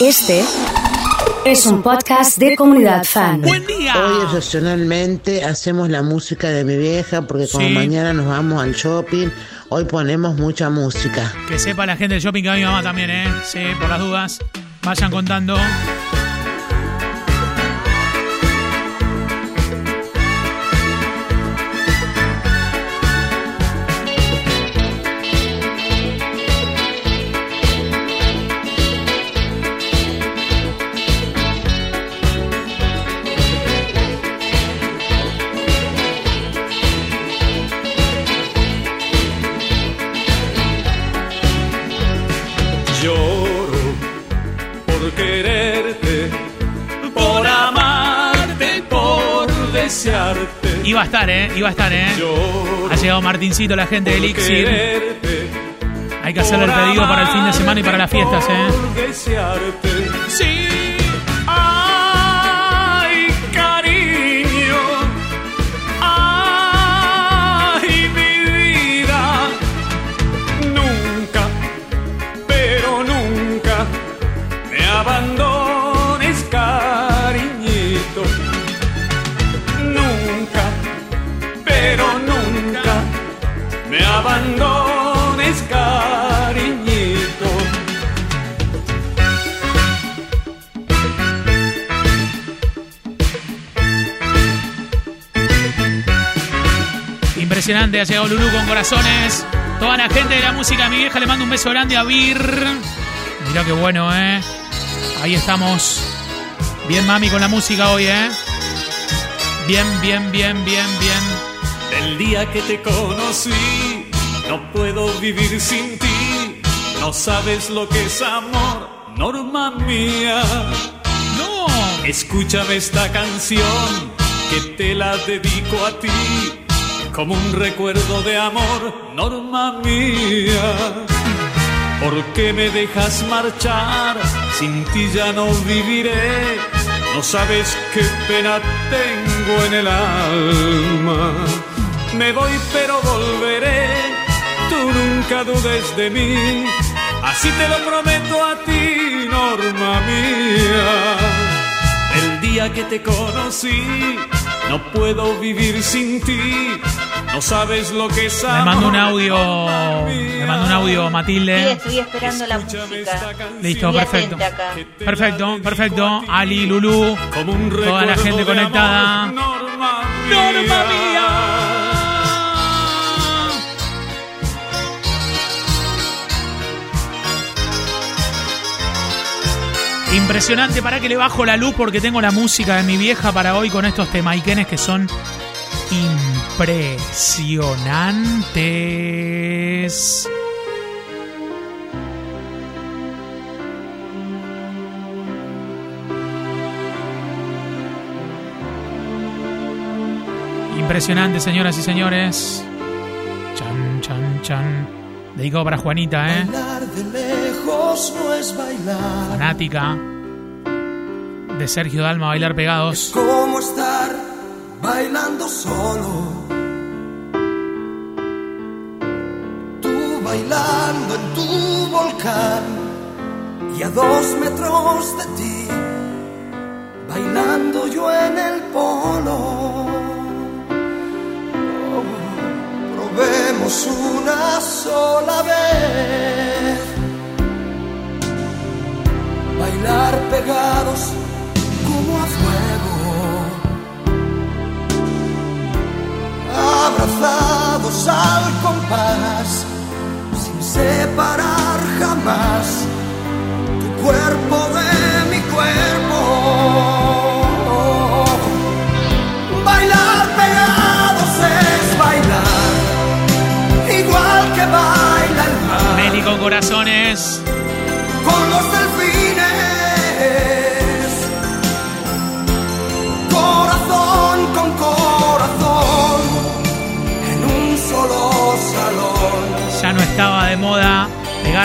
Este es un podcast de comunidad fan. Buen día. Hoy excepcionalmente hacemos la música de mi vieja porque como Sí. mañana nos vamos al shopping, hoy ponemos mucha música. Que sepa la gente del shopping que va mi mamá también, ¿eh? Sí, por las dudas. Vayan contando. Desearte. Iba a estar, ¿eh? Iba a estar, ¿eh? Ha llegado Martincito, la gente del Elixir. quererte, Hay que hacerle el pedido para el fin de semana y para las fiestas, ¿eh? desearte. Abandones, cariñito. Impresionante, ha llegado Lulú con corazones. Toda la gente de la música mi vieja le mando un beso grande a Vir. Mirá qué bueno, ¿eh? Ahí estamos. Bien, mami, con la música hoy, ¿eh? Bien, bien, bien, bien, bien. El día que te conocí, no puedo vivir sin ti. No sabes lo que es amor, norma mía. ¡No! Escúchame esta canción, que te la dedico a ti. Como un recuerdo de amor, norma mía. ¿Por qué me dejas marchar? Sin ti ya no viviré. No sabes qué pena tengo en el alma. Me voy pero volveré. Tú nunca dudes de mí. Así te lo prometo a ti, norma mía. El día que te conocí, no puedo vivir sin ti. No sabes lo que es Me amor. mandó un audio. Me mandó un audio Sí, Matilde. estoy esperando la Escúchame música. esta canción. Listo, perfecto. Perfecto, perfecto. Ali, Lulú. Como un Toda la gente conectada. amor, Norma ¡Norma mía. Impresionante, para que le bajo la luz porque tengo la música de mi vieja para hoy con estos temaiquenes que son impresionantes. Impresionante, señoras y señores. Chan, chan, chan. Dedicado para Juanita, ¿eh? Bailar de lejos no es bailar. Fanática de Sergio Dalma, Bailar Pegados. Como estar bailando solo. Tú bailando en tu volcán y a dos metros de ti, bailando yo en el polo. Oh, probemos una sola vez. Bailar pegados abrazados al compás, sin separar jamás tu cuerpo de mi cuerpo. Bailar pegados es bailar, igual que baila el mar Meli con corazones.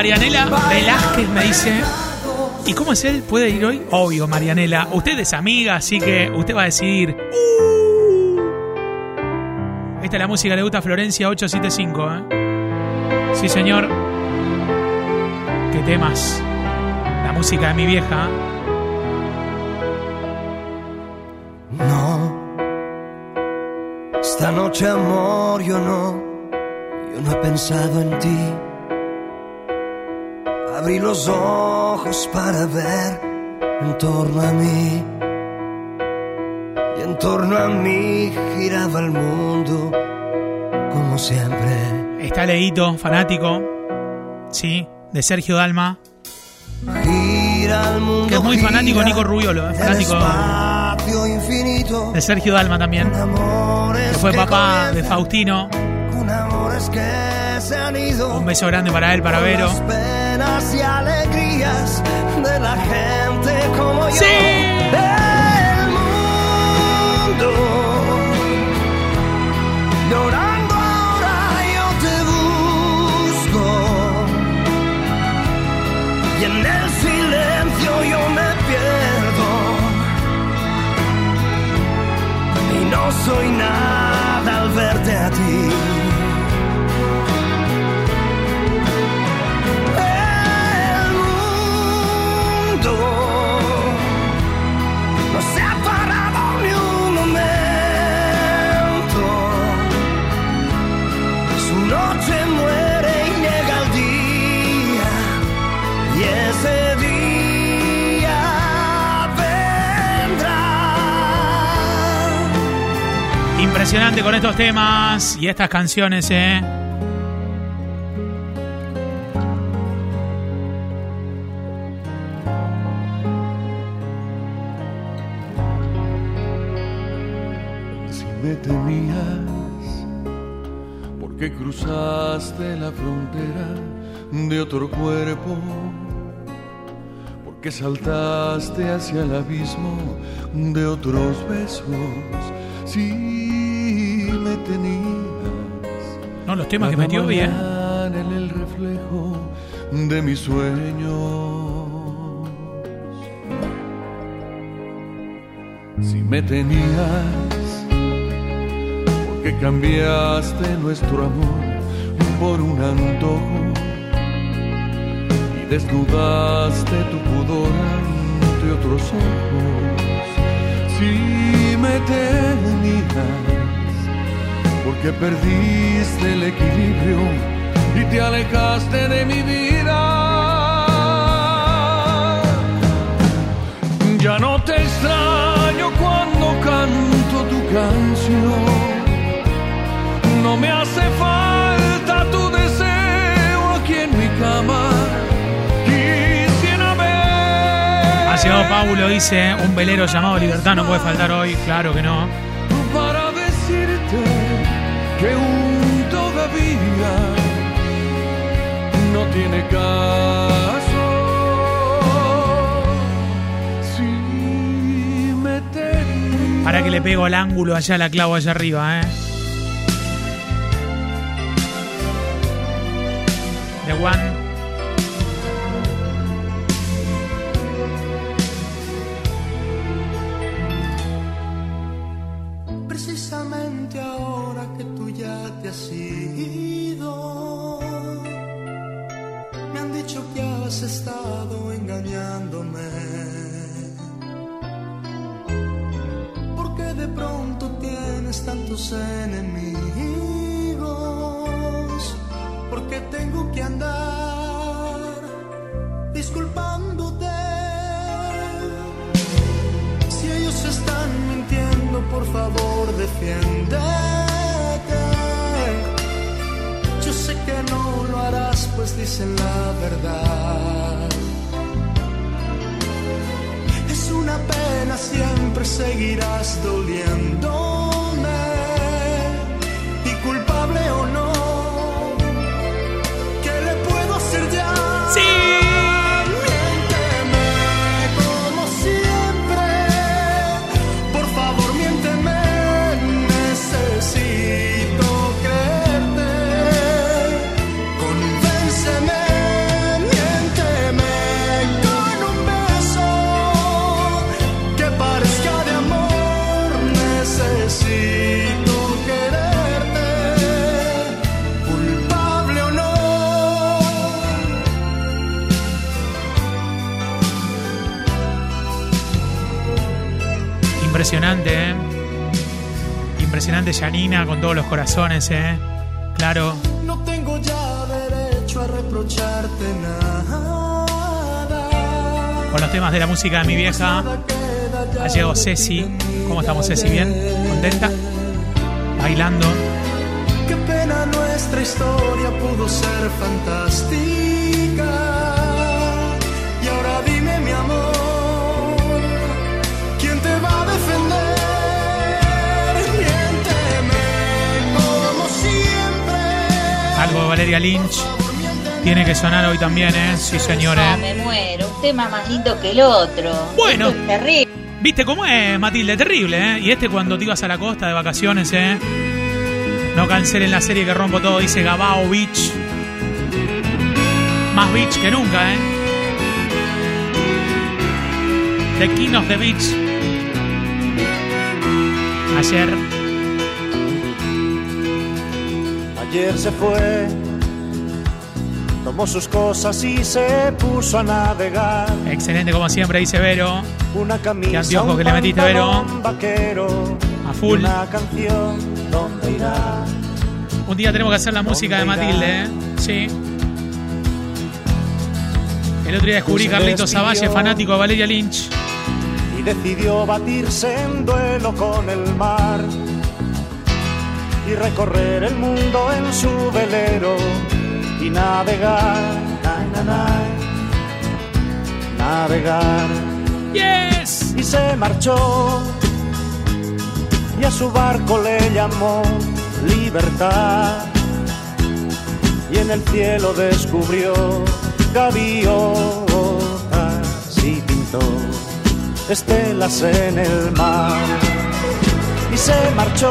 Marianela Velázquez me dice. ¿Y cómo es él? ¿Puede ir hoy? Obvio, Marianela. Usted es amiga, así que usted va a decidir. Uh. Esta es la música, le gusta Florencia 875, ¿eh? Sí, señor. ¿Qué temas? La música de mi vieja. No. Esta noche, amor, yo no. Yo no he pensado en ti. Abrí los ojos para ver en torno a mí. Y en torno a mí giraba el mundo como siempre. Está Leito, fanático. Sí, de Sergio Dalma. Gira el mundo. Que es muy fanático Nico Rubiolo, es fanático infinito. De Sergio Dalma también. Que fue que papá de Faustino. Un beso grande para él, para Vero. Impresionante con estos temas y estas canciones, eh. Si me tenías, ¿por qué cruzaste la frontera de otro cuerpo? ¿Por qué saltaste hacia el abismo de otros besos? Me tenías, No, los temas que metió bien. en el reflejo de mis sueños. Si me tenías, ¿por qué cambiaste nuestro amor por un antojo? Y desnudaste tu pudor ante otros ojos. Si me tenías, porque perdiste el equilibrio y te alejaste de mi vida. Ya no te extraño cuando canto tu canción. No me hace falta tu deseo aquí en mi cama. Quisiera ver. Ha llegado Paulo, dice, un velero llamado Libertad no puede faltar hoy. Claro que no. Que un todavía no tiene caso. Si me Para que le pego al ángulo allá, la clavo allá arriba, eh. The One. Precisamente ahora que tú me han dicho que has estado engañándome. Porque de pronto tienes tantos enemigos, porque tengo que andar disculpándote. Si ellos están mintiendo, por favor, defiéndete. Pues dicen la verdad. Es una pena, siempre seguirás doliéndome. Impresionante, ¿eh? Impresionante Janina con todos los corazones, ¿eh? Claro. No tengo ya derecho a reprocharte nada. Con los temas de la música de mi vieja. Ha llegado Ceci. ¿Cómo estamos, Ceci? ¿Bien? ¿Contenta? Bailando. Qué pena nuestra historia pudo ser fantástica. Algo de Valeria Lynch. Tiene que sonar hoy también, ¿eh? Sí, señores. me muero. Un tema más lindo que el otro. Bueno. Esto es terrible. ¿Viste cómo es, Matilde? Terrible, ¿eh? Y este cuando te ibas a la costa de vacaciones, ¿eh? No cancelen la serie que rompo todo, dice Gabao Beach. Más beach que nunca, ¿eh? The King of the Beach. Ayer, Ayer se fue, tomó sus cosas y se puso a navegar. excelente como siempre, dice Vero. Una camisa, Qué anteojo un que le metiste, pantalón vaquero, A full. y Una canción, ¿dónde irá? Un día tenemos que hacer la música de. Matilde, ¿eh? Sí. El otro día descubrí Carlitos. Zavalle, fanático de Valeria Lynch. Y decidió batirse en duelo con el mar y recorrer el mundo en su velero y navegar, na, na, na, navegar. ¡Yes! y se marchó. Y a su barco le llamó libertad. Y en el cielo descubrió gaviotas y pintó estelas en el mar. Y se marchó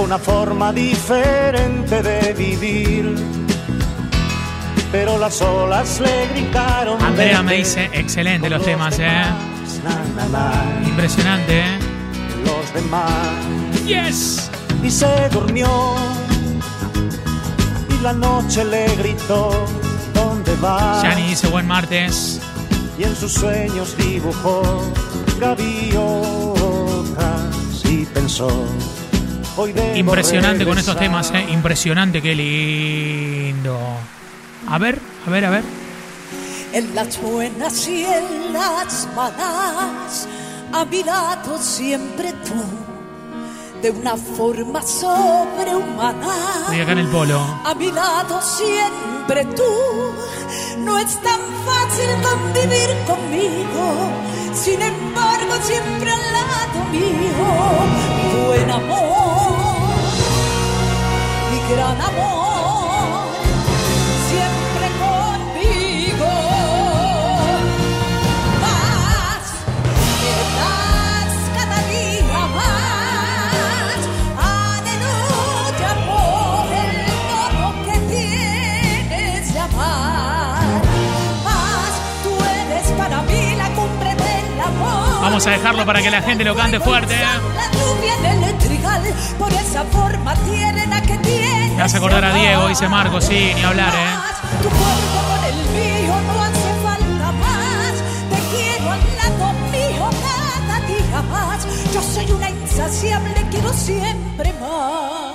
una forma diferente de vivir, pero las olas le gritaron. Andrea me dice, excelente los temas, ¿eh? Na, na, na, Impresionante, ¿eh? los demás. ¡Yes! y se durmió y la noche le gritó ¿dónde vas? Yani dice, buen martes. y en sus sueños dibujó gaviotas y pensó Impresionante con estos regresar. temas, ¿eh? Impresionante, qué lindo. A ver, a ver, a ver. En las buenas y en las malas, a mi lado siempre tú, de una forma sobrehumana. Estoy acá en el polo. A mi lado siempre tú, no es tan fácil convivir conmigo, sin embargo siempre al lado mío, buen amor, mi gran amor, Vamos a dejarlo para que la gente lo cante fuerte, ¿eh? Me hace acordar a Diego, dice Marco, sí, ni hablar, ¿eh? Yo soy una insaciable, quiero siempre más.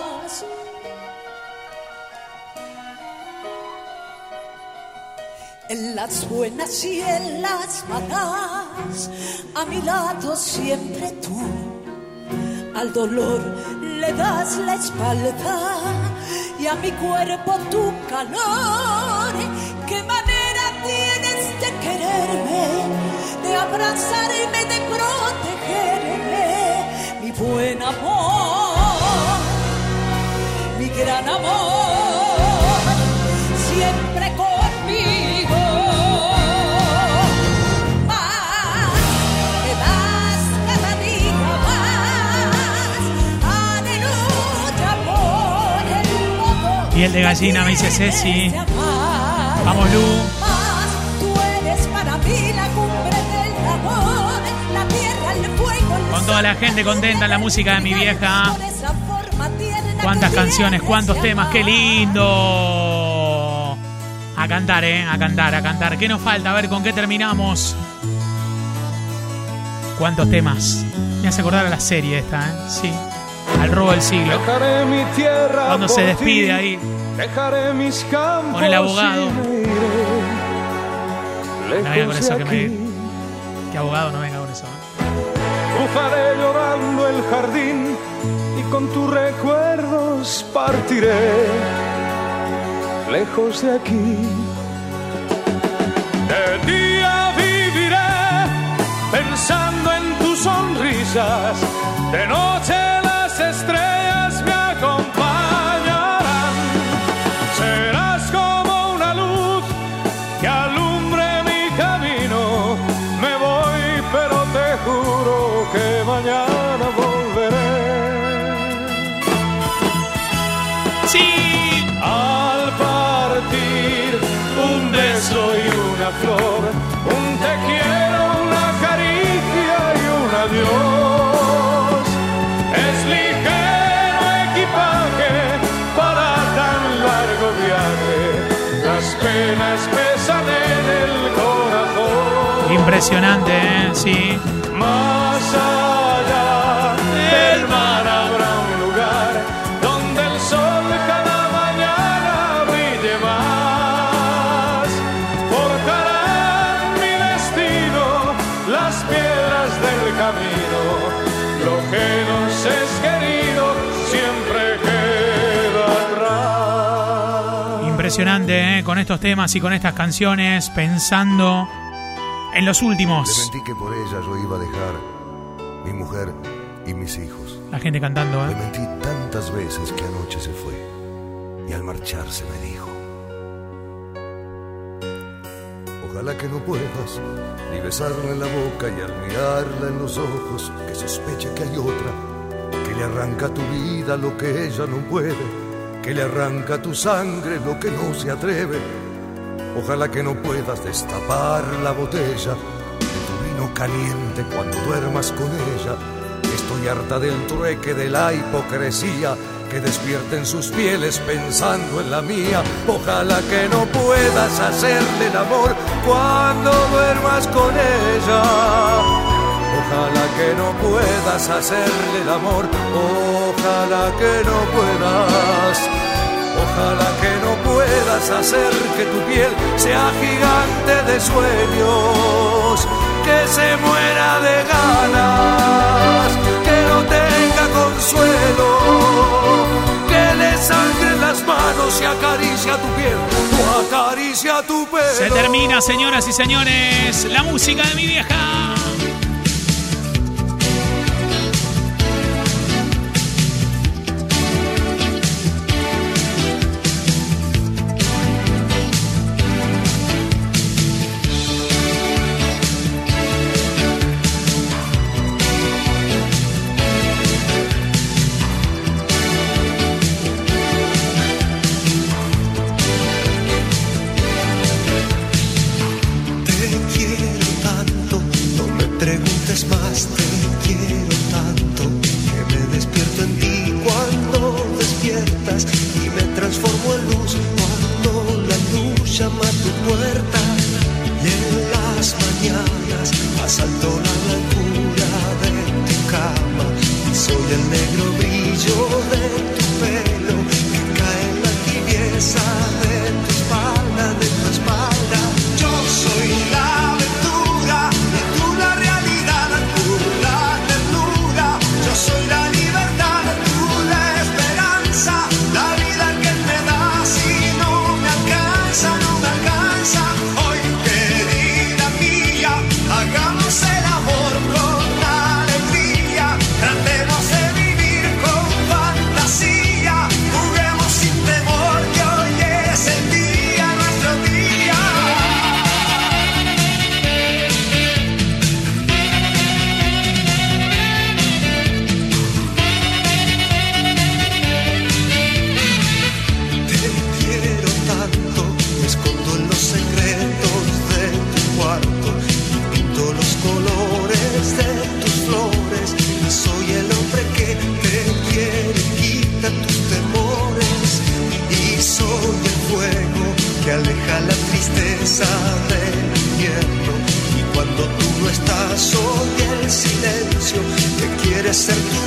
En las buenas y en las malas, a mi lado siempre tú. Al dolor le das la espalda y a mi cuerpo tu calor. ¿Qué manera tienes de quererme, de abrazarme, de protegerme? Mi buen amor, mi gran amor, Piel de gallina, me dice Ceci. Vamos, Lu. Con toda la gente contenta en la música de mi vieja. Cuántas canciones, cuántos temas, qué lindo. A cantar, ¿eh? A cantar, a cantar. ¿Qué nos falta? A ver con qué terminamos. ¿Cuántos temas? Me hace acordar a la serie esta, ¿eh? Sí. Al robo del siglo. Dejaré mi tierra Cuando se despide ahí. Dejaré mis campos Con el abogado. No venga con eso que me. Que abogado no venga con eso. ¿eh? Cruzaré llorando el jardín y con tus recuerdos partiré lejos de aquí. De día viviré pensando en tus sonrisas, de noche flor, un te quiero, una caricia y un adiós. Es ligero equipaje para tan largo viaje. Las penas pesan en el corazón. Impresionante, ¿eh? Sí. Más que nos es querido siempre queda atrás. Impresionante, ¿eh? Con estos temas y con estas canciones, pensando en los Le últimos. mentí que por ella yo iba a dejar mi mujer y mis hijos. La gente cantando, Le ¿eh? mentí tantas veces que anoche se fue y al marcharse me dijo: Ojalá que no puedas ni besarla en la boca y al mirarla en los ojos que sospeche que hay otra, que le arranca tu vida lo que ella no puede, que le arranca tu sangre lo que no se atreve. Ojalá que no puedas destapar la botella de tu vino caliente cuando duermas con ella. Estoy harta del trueque, de la hipocresía que despierten sus pieles pensando en la mía. Ojalá que no puedas hacerle el amor cuando duermas con ella. Ojalá que no puedas hacerle el amor, ojalá que no puedas. Ojalá que no puedas hacer que tu piel sea gigante de sueños, que se muera de ganas, Se termina, señoras y señores, la música de mi vieja. preguntes más, te quiero. tristeza del invierno. Y cuando tú no estás, oye el silencio que quiere ser tú